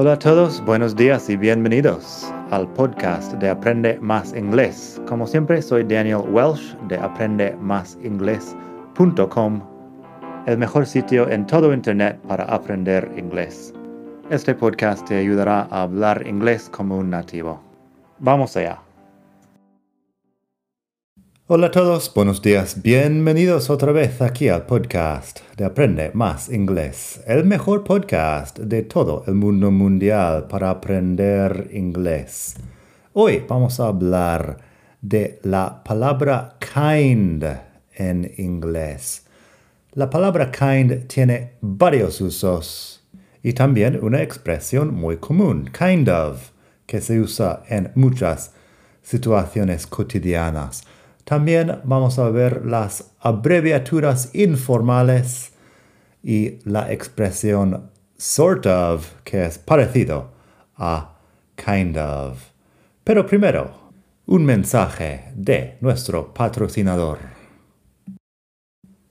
Hola a todos, buenos días y bienvenidos al podcast de Aprende Más Inglés. Como siempre, soy Daniel Welsh de aprendemásinglés.com, el mejor sitio en todo Internet para aprender inglés. Este podcast te ayudará a hablar inglés como un nativo. Vamos allá. Hola a todos, buenos días, bienvenidos otra vez aquí al podcast de Aprende Más Inglés, el mejor podcast de todo el mundo mundial para aprender inglés. Hoy vamos a hablar de la palabra kind en inglés. La palabra kind tiene varios usos y también una expresión muy común, kind of, que se usa en muchas situaciones cotidianas. También vamos a ver las abreviaturas informales y la expresión sort of, que es parecido a kind of. Pero primero, un mensaje de nuestro patrocinador.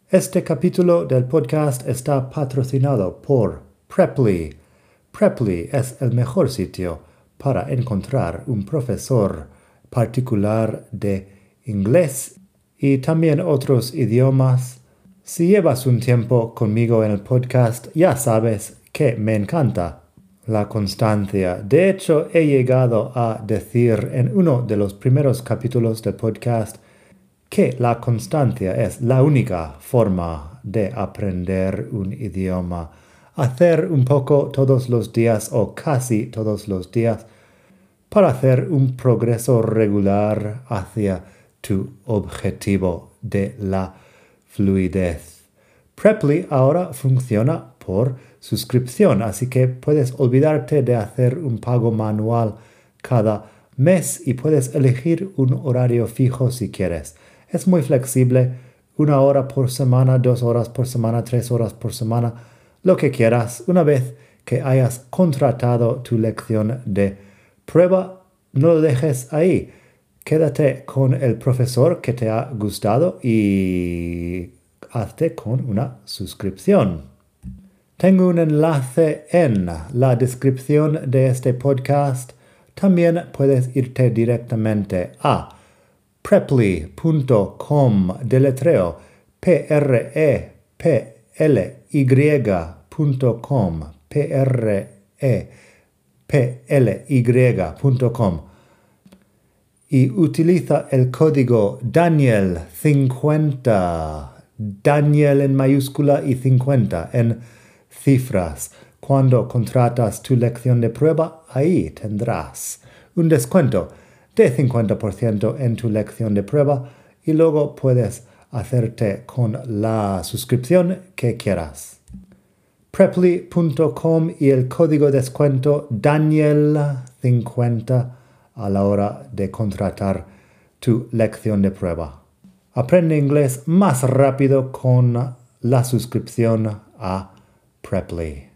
Este capítulo del podcast está patrocinado por Preply. Preply es el mejor sitio para encontrar un profesor particular de inglés y también otros idiomas. Si llevas un tiempo conmigo en el podcast, ya sabes que me encanta la constancia. De hecho, he llegado a decir en uno de los primeros capítulos del podcast que la constancia es la única forma de aprender un idioma. Hacer un poco todos los días o casi todos los días para hacer un progreso regular hacia tu objetivo de la fluidez. Preply ahora funciona por suscripción, así que puedes olvidarte de hacer un pago manual cada mes y puedes elegir un horario fijo si quieres. Es muy flexible, una hora por semana, dos horas por semana, tres horas por semana, lo que quieras. Una vez que hayas contratado tu lección de prueba, no lo dejes ahí quédate con el profesor que te ha gustado y hazte con una suscripción. Tengo un enlace en la descripción de este podcast. También puedes irte directamente a preply.com deletreo p r e p l y.com p r e p l y.com y utiliza el código Daniel 50, Daniel en mayúscula y 50 en cifras. Cuando contratas tu lección de prueba, ahí tendrás un descuento de 50% en tu lección de prueba y luego puedes hacerte con la suscripción que quieras. Preply.com y el código descuento Daniel50 a la hora de contratar tu lección de prueba. Aprende inglés más rápido con la suscripción a Preply.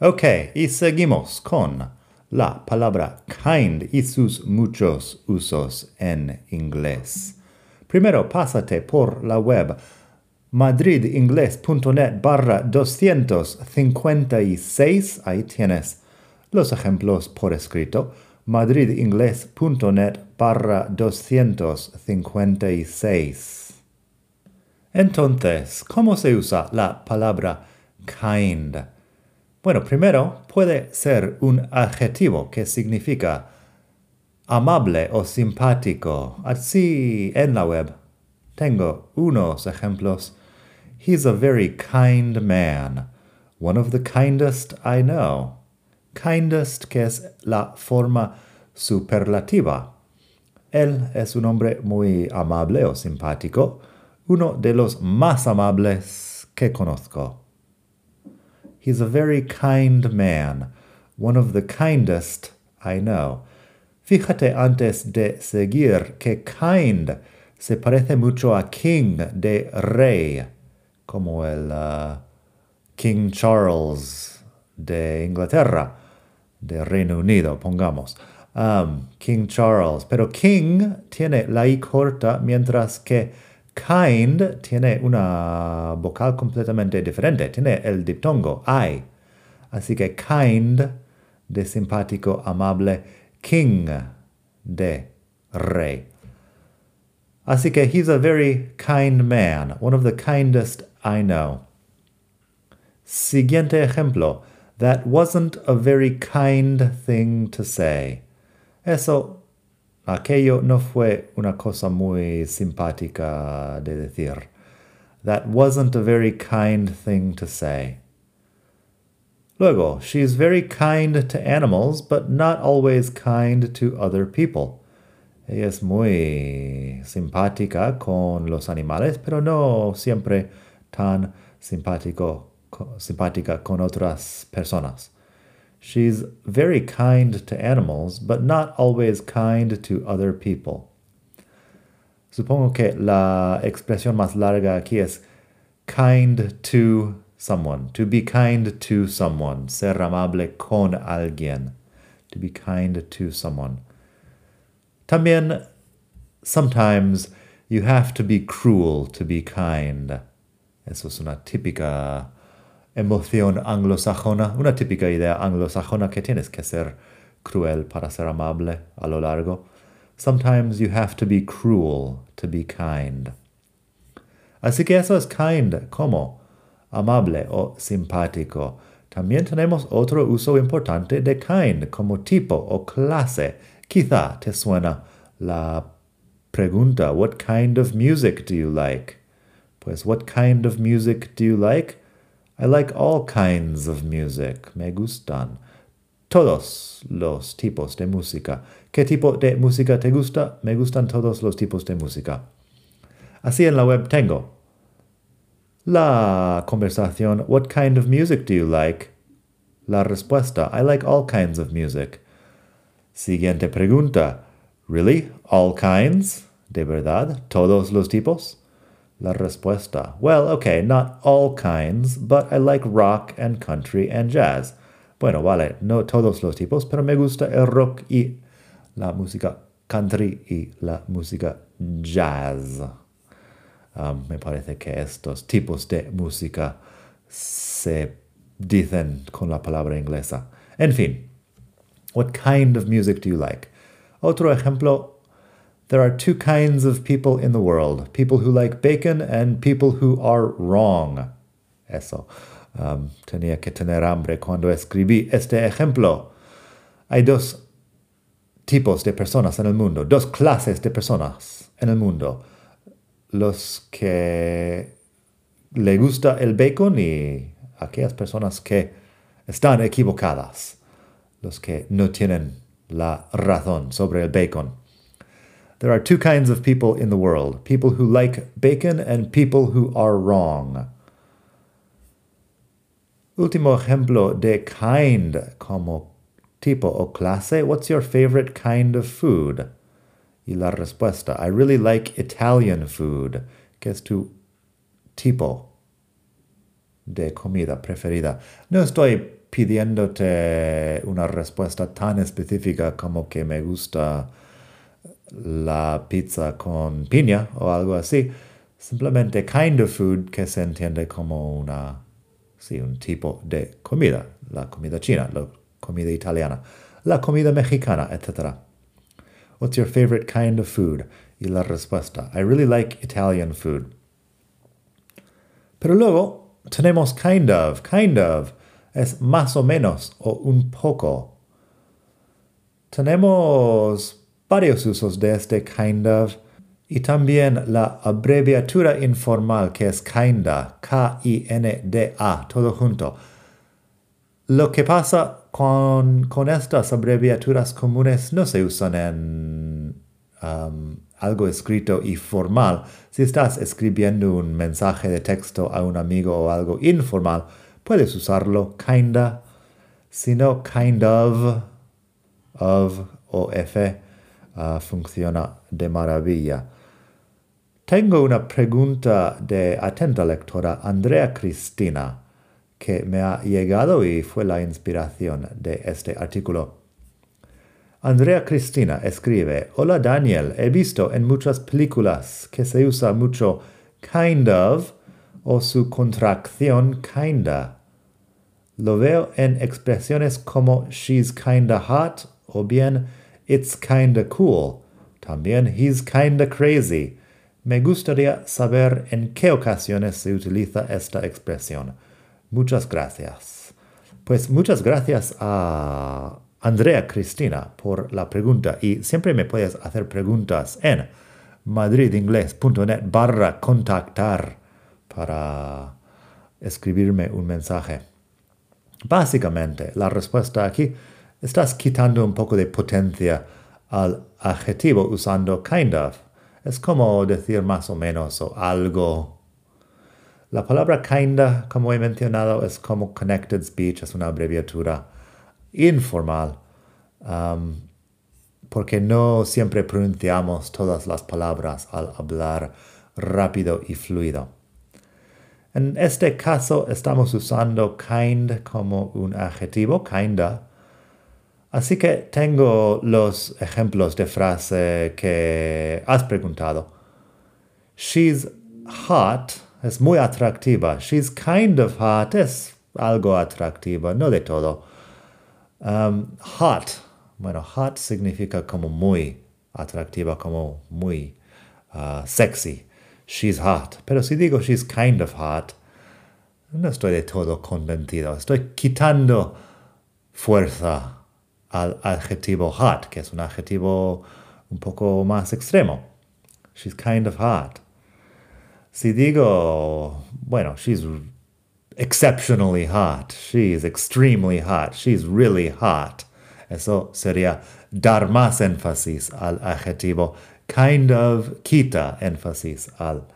Ok, y seguimos con la palabra kind y sus muchos usos en inglés. Primero, pásate por la web madridingles.net barra 256. Ahí tienes los ejemplos por escrito madridingles.net barra 256. Entonces, ¿cómo se usa la palabra kind? Bueno, primero puede ser un adjetivo que significa amable o simpático. Así en la web tengo unos ejemplos. He's a very kind man, one of the kindest I know kindest, que es la forma superlativa. Él es un hombre muy amable o simpático, uno de los más amables que conozco. He's a very kind man, one of the kindest I know. Fíjate antes de seguir que kind se parece mucho a king de rey, como el uh, King Charles de Inglaterra de Reino Unido, pongamos. King Charles. Pero King tiene la I corta, mientras que kind tiene una vocal completamente diferente. Tiene el diptongo I. Así que kind de simpático, amable, king de rey. Así que he's a very kind man, one of the kindest I know. Siguiente ejemplo. That wasn't a very kind thing to say. Eso, aquello no fue una cosa muy simpática de decir. That wasn't a very kind thing to say. Luego, she's very kind to animals, but not always kind to other people. Ella es muy simpática con los animales, pero no siempre tan simpático, simpática con otras personas. She's very kind to animals, but not always kind to other people. Supongo que la expresión más larga aquí es kind to someone, to be kind to someone, ser amable con alguien, to be kind to someone. También, sometimes you have to be cruel to be kind. Eso es una típica emoción anglosajona, una típica idea anglosajona que tienes que ser cruel para ser amable a lo largo. Sometimes you have to be cruel to be kind. Así que eso es kind, ¿cómo? amable o simpático. También tenemos otro uso importante de kind como tipo o clase. Quizá te suena la pregunta, what kind of music do you like? Pues, what kind of music do you like? I like all kinds of music. Me gustan todos los tipos de música. ¿Qué tipo de música te gusta? Me gustan todos los tipos de música. Así en la web tengo La conversación, what kind of music do you like? La respuesta, I like all kinds of music. Siguiente pregunta, really? All kinds? ¿De verdad? ¿Todos los tipos? La respuesta, well, okay, not all kinds, but I like rock and country and jazz. Bueno, vale, no todos los tipos, pero me gusta el rock y la música country y la música jazz. Um, me parece que estos tipos de música se dicen con la palabra inglesa. En fin, what kind of music do you like? Otro ejemplo, there are two kinds of people in the world people who like bacon and people who are wrong. Eso. Um, tenía que tener hambre cuando escribí este ejemplo. Hay dos tipos de personas en el mundo, dos clases de personas en el mundo los que le gusta el bacon y aquellas personas que están equivocadas, los que no tienen la razón sobre el bacon. There are two kinds of people in the world people who like bacon and people who are wrong. Último ejemplo de kind como tipo o clase. What's your favorite kind of food? Y la respuesta, I really like Italian food, que es tu tipo de comida preferida. No estoy pidiéndote una respuesta tan específica como que me gusta la pizza con piña o algo así. Simplemente kind of food que se entiende como una, sí, un tipo de comida. La comida china, la comida italiana, la comida mexicana, etc. What's your favorite kind of food? Y la respuesta, I really like Italian food. Pero luego tenemos kind of, kind of, es más o menos o un poco. Tenemos varios usos de este kind of y también la abreviatura informal que es kinda, K-I-N-D-A, todo junto. Lo que pasa con, con estas abreviaturas comunes no se usan en um, algo escrito y formal. Si estás escribiendo un mensaje de texto a un amigo o algo informal, puedes usarlo kinda, sino kind of, of o f uh, funciona de maravilla. Tengo una pregunta de atenta lectora Andrea Cristina que me ha llegado y fue la inspiración de este artículo. Andrea Cristina escribe, Hola Daniel, he visto en muchas películas que se usa mucho kind of o su contracción kinda. Lo veo en expresiones como she's kinda hot o bien it's kinda cool. También he's kinda crazy. Me gustaría saber en qué ocasiones se utiliza esta expresión. Muchas gracias. Pues muchas gracias a Andrea Cristina por la pregunta y siempre me puedes hacer preguntas en madridingles.net barra contactar para escribirme un mensaje. Básicamente, la respuesta aquí, estás quitando un poco de potencia al adjetivo usando kind of. Es como decir más o menos o algo. La palabra kinda, como he mencionado, es como connected speech, es una abreviatura informal, um, porque no siempre pronunciamos todas las palabras al hablar rápido y fluido. En este caso estamos usando kind como un adjetivo, kinda. Así que tengo los ejemplos de frase que has preguntado. She's hot es muy atractiva. She's kind of hot es algo atractiva, no de todo. Um, hot, bueno, hot significa como muy atractiva, como muy uh, sexy she's hot. Pero si digo she's kind of hot, no estoy de todo convencido. Estoy quitando fuerza al adjetivo hot, que es un adjetivo un poco más extremo. She's kind of hot. Si digo, bueno, she's exceptionally hot, she's extremely hot, she's really hot. Eso sería dar más énfasis al adjetivo kind of quita énfasis al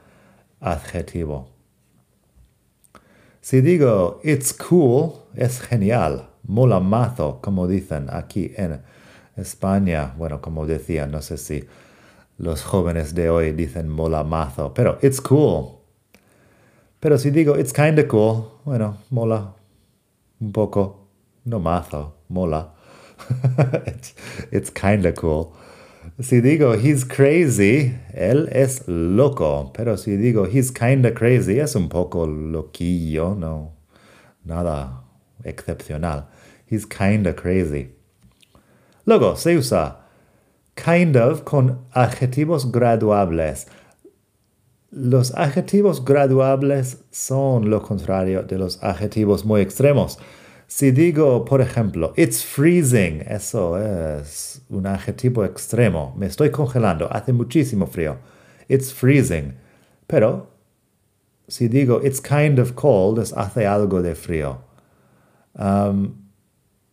adjetivo. Si digo it's cool, es genial, mola mazo, como dicen aquí en España. Bueno, como decía, no sé si los jóvenes de hoy dicen mola mazo, pero it's cool. Pero si digo it's kinda cool, bueno, mola un poco, no mazo, mola. it's, it's kinda cool. Si digo he's crazy, él es loco. Pero si digo he's kinda crazy, es un poco loquillo, no. Nada excepcional. He's kinda crazy. Luego se usa kind of con adjetivos graduables. Los adjetivos graduables son lo contrario de los adjetivos muy extremos. Si digo, por ejemplo, it's freezing, eso es un adjetivo extremo. Me estoy congelando, hace muchísimo frío. It's freezing. Pero si digo, it's kind of cold, es hace algo de frío. Um,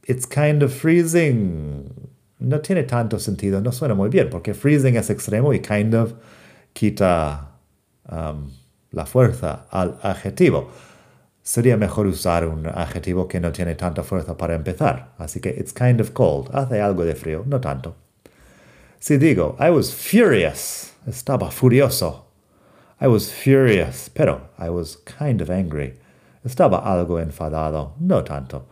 it's kind of freezing. No tiene tanto sentido, no suena muy bien, porque freezing es extremo y kind of quita um, la fuerza al adjetivo sería mejor usar un adjetivo que no tiene tanta fuerza para empezar. Así que it's kind of cold. Hace algo de frío, no tanto. Si digo, I was furious, estaba furioso. I was furious, pero I was kind of angry. Estaba algo enfadado, no tanto.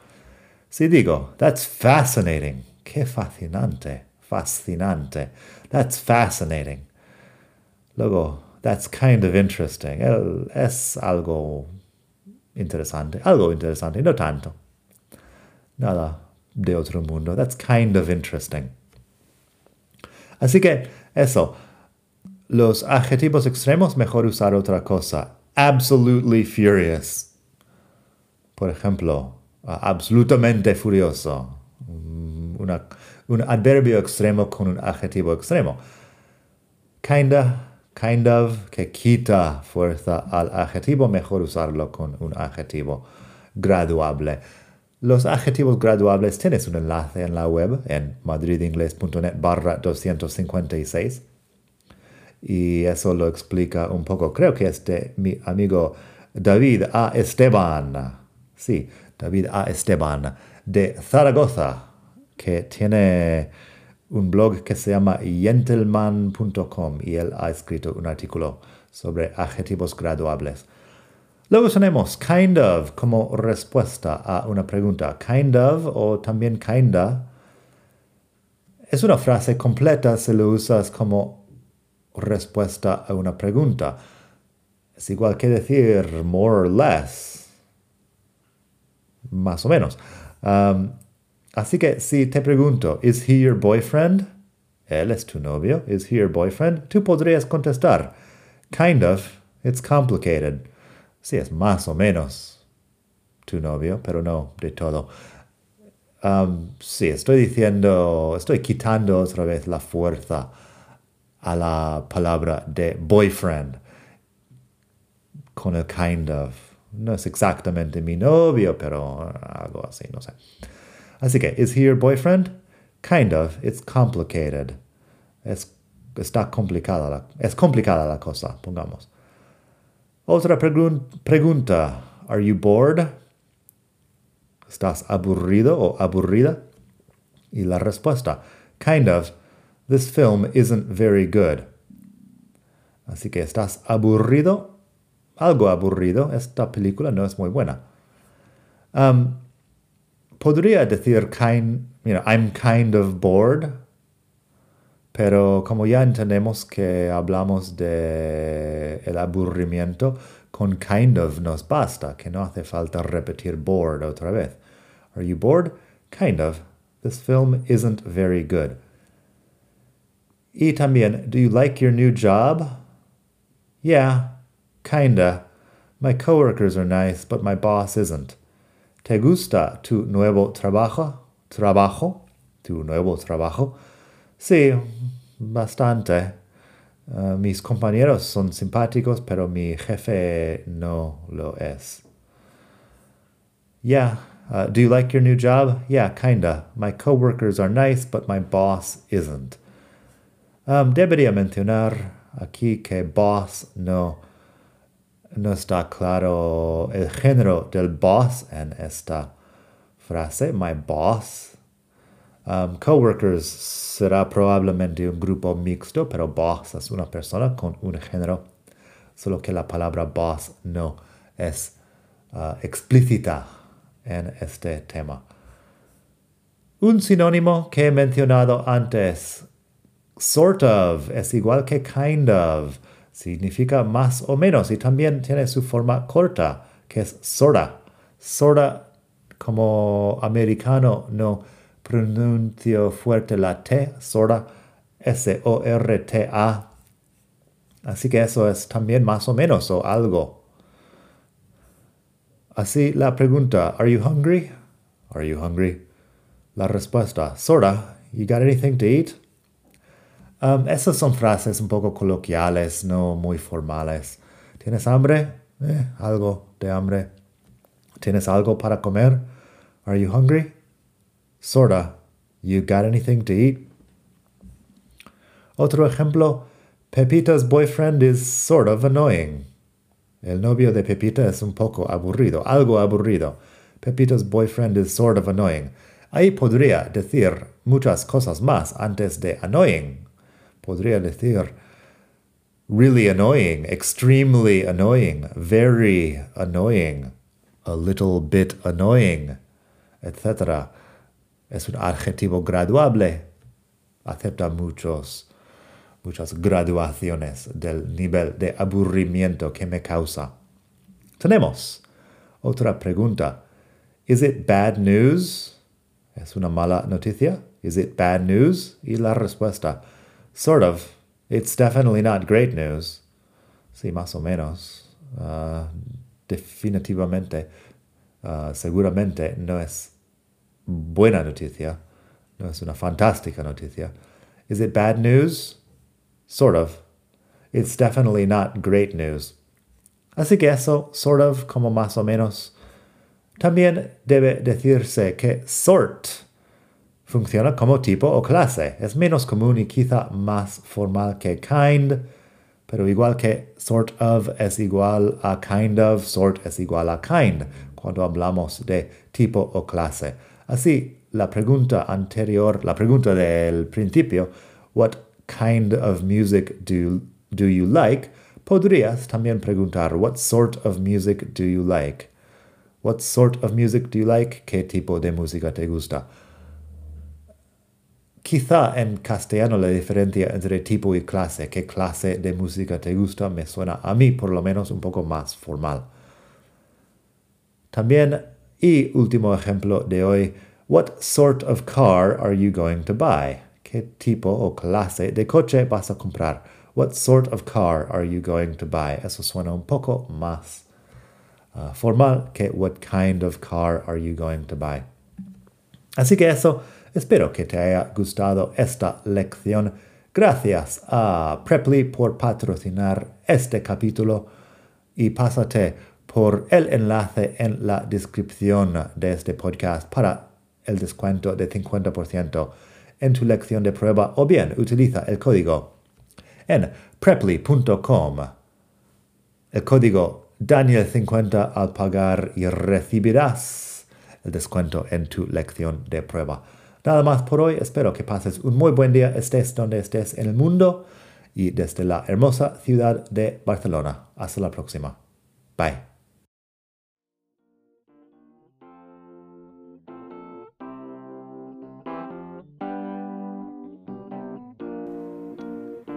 Si digo, that's fascinating, qué fascinante, fascinante. That's fascinating. Luego, that's kind of interesting. es algo interesante, algo interesante, no tanto. Nada de otro mundo. That's kind of interesting. Así que eso, los adjetivos extremos mejor usar otra cosa. Absolutely furious. Por ejemplo, absolutamente furioso. Mm, un adverbio extremo con un adjetivo extremo. Kinda kind of, que quita fuerza al adjetivo, mejor usarlo con un adjetivo graduable. Los adjetivos graduables tienes un enlace en la web en madridingles.net barra 256 y eso lo explica un poco. Creo que es de mi amigo David A. Esteban. Sí, David A. Esteban de Zaragoza, que tiene un blog que se llama gentleman.com y él ha escrito un artículo sobre adjetivos graduables. Luego tenemos kind of como respuesta a una pregunta. Kind of o también kinda es una frase completa si lo usas como respuesta a una pregunta. Es igual que decir more or less. Más o menos. Así que si te pregunto, ¿is he your boyfriend? Él es tu novio. ¿Is he your boyfriend? Tú podrías contestar, kind of, it's complicated. Sí, es más o menos tu novio, pero no de todo. Um, sí, estoy diciendo, estoy quitando otra vez la fuerza a la palabra de boyfriend con el kind of. No es exactamente mi novio, pero algo así, no sé. Así que, ¿is he your boyfriend? Kind of. It's complicated. Es, está complicada la, es complicada la cosa, pongamos. Otra pregunta. Are you bored? ¿Estás aburrido o aburrida? Y la respuesta, kind of. This film isn't very good. Así que estás aburrido, algo aburrido. Esta película no es muy buena. Um, podría decir kind, you know, I'm kind of bored. Pero como ya entendemos que hablamos de el aburrimiento, con kind of nos basta, que no hace falta repetir bored otra vez. Are you bored? Kind of. This film isn't very good. Y también, do you like your new job? Yeah, kinda. My coworkers are nice, but my boss isn't. ¿Te gusta tu nuevo trabajo? ¿Trabajo? ¿Tu nuevo trabajo? Sí, bastante. Uh, mis compañeros son simpáticos, pero mi jefe no lo es. Yeah. Uh, do you like your new job? Yeah, kinda. My coworkers are nice, but my boss isn't. Um, debería mencionar aquí que boss no, no está claro el género del boss en esta frase. My boss. Um, coworkers será probablemente un grupo mixto, pero boss es una persona con un género, solo que la palabra boss no es uh, explícita en este tema. Un sinónimo que he mencionado antes sort of es igual que kind of. Significa más o menos y también tiene su forma corta, que es sorta. Sorta, como americano, no pronuncio fuerte la T, sorta, S-O-R-T-A. Así que eso es también más o menos o algo. Así la pregunta, ¿Are you hungry? Are you hungry? La respuesta, sorta, you got anything to eat? Um, esas son frases un poco coloquiales, no muy formales. ¿Tienes hambre? Eh, algo de hambre. ¿Tienes algo para comer? Are you hungry? Sorta. You got anything to eat? Otro ejemplo, Pepita's boyfriend is sort of annoying. El novio de Pepita es un poco aburrido, algo aburrido. Pepita's boyfriend is sort of annoying. Ahí podría decir muchas cosas más antes de annoying podría decir really annoying, extremely annoying, very annoying, a little bit annoying, etc. Es un adjetivo graduable. Acepta muchos, muchas graduaciones del nivel de aburrimiento que me causa. Tenemos otra pregunta. Is it bad news? ¿Es una mala noticia? Is it bad news? Y la respuesta Sort of. It's definitely not great news. Sí, más o menos. Uh, definitivamente. Uh, seguramente no es buena noticia. No es una fantástica noticia. Is it bad news? Sort of. It's definitely not great news. Así que eso, sort of, como más o menos. También debe decirse que sort Funciona como tipo o clase. Es menos común y quizá más formal que kind, pero igual que sort of es igual a kind of, sort es igual a kind cuando hablamos de tipo o clase. Así, la pregunta anterior, la pregunta del principio, what kind of music do, do you like? Podrías también preguntar, what sort of music do you like? What sort of music do you like? ¿Qué tipo de música te gusta? Quizá en castellano la diferencia entre tipo y clase, qué clase de música te gusta, me suena a mí por lo menos un poco más formal. También Y último ejemplo de hoy, what sort of car are you going to buy? ¿Qué tipo o clase de coche vas a comprar? What sort of car are you going to buy? Eso suena un poco más uh, formal que what kind of car are you going to buy. Así que eso, espero que te haya gustado esta lección. Gracias a Preply por patrocinar este capítulo y pásate por el enlace en la descripción de este podcast para el descuento de 50% en tu lección de prueba o bien utiliza el código en preply.com. El código Daniel50 al pagar y recibirás el descuento en tu lección de prueba. Nada más por hoy, espero que pases un muy buen día, estés donde estés en el mundo y desde la hermosa ciudad de Barcelona. Hasta la próxima. Bye.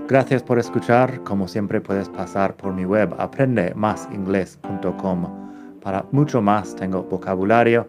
Gracias por escuchar. Como siempre puedes pasar por mi web aprendemasingles.com. Para mucho más tengo vocabulario,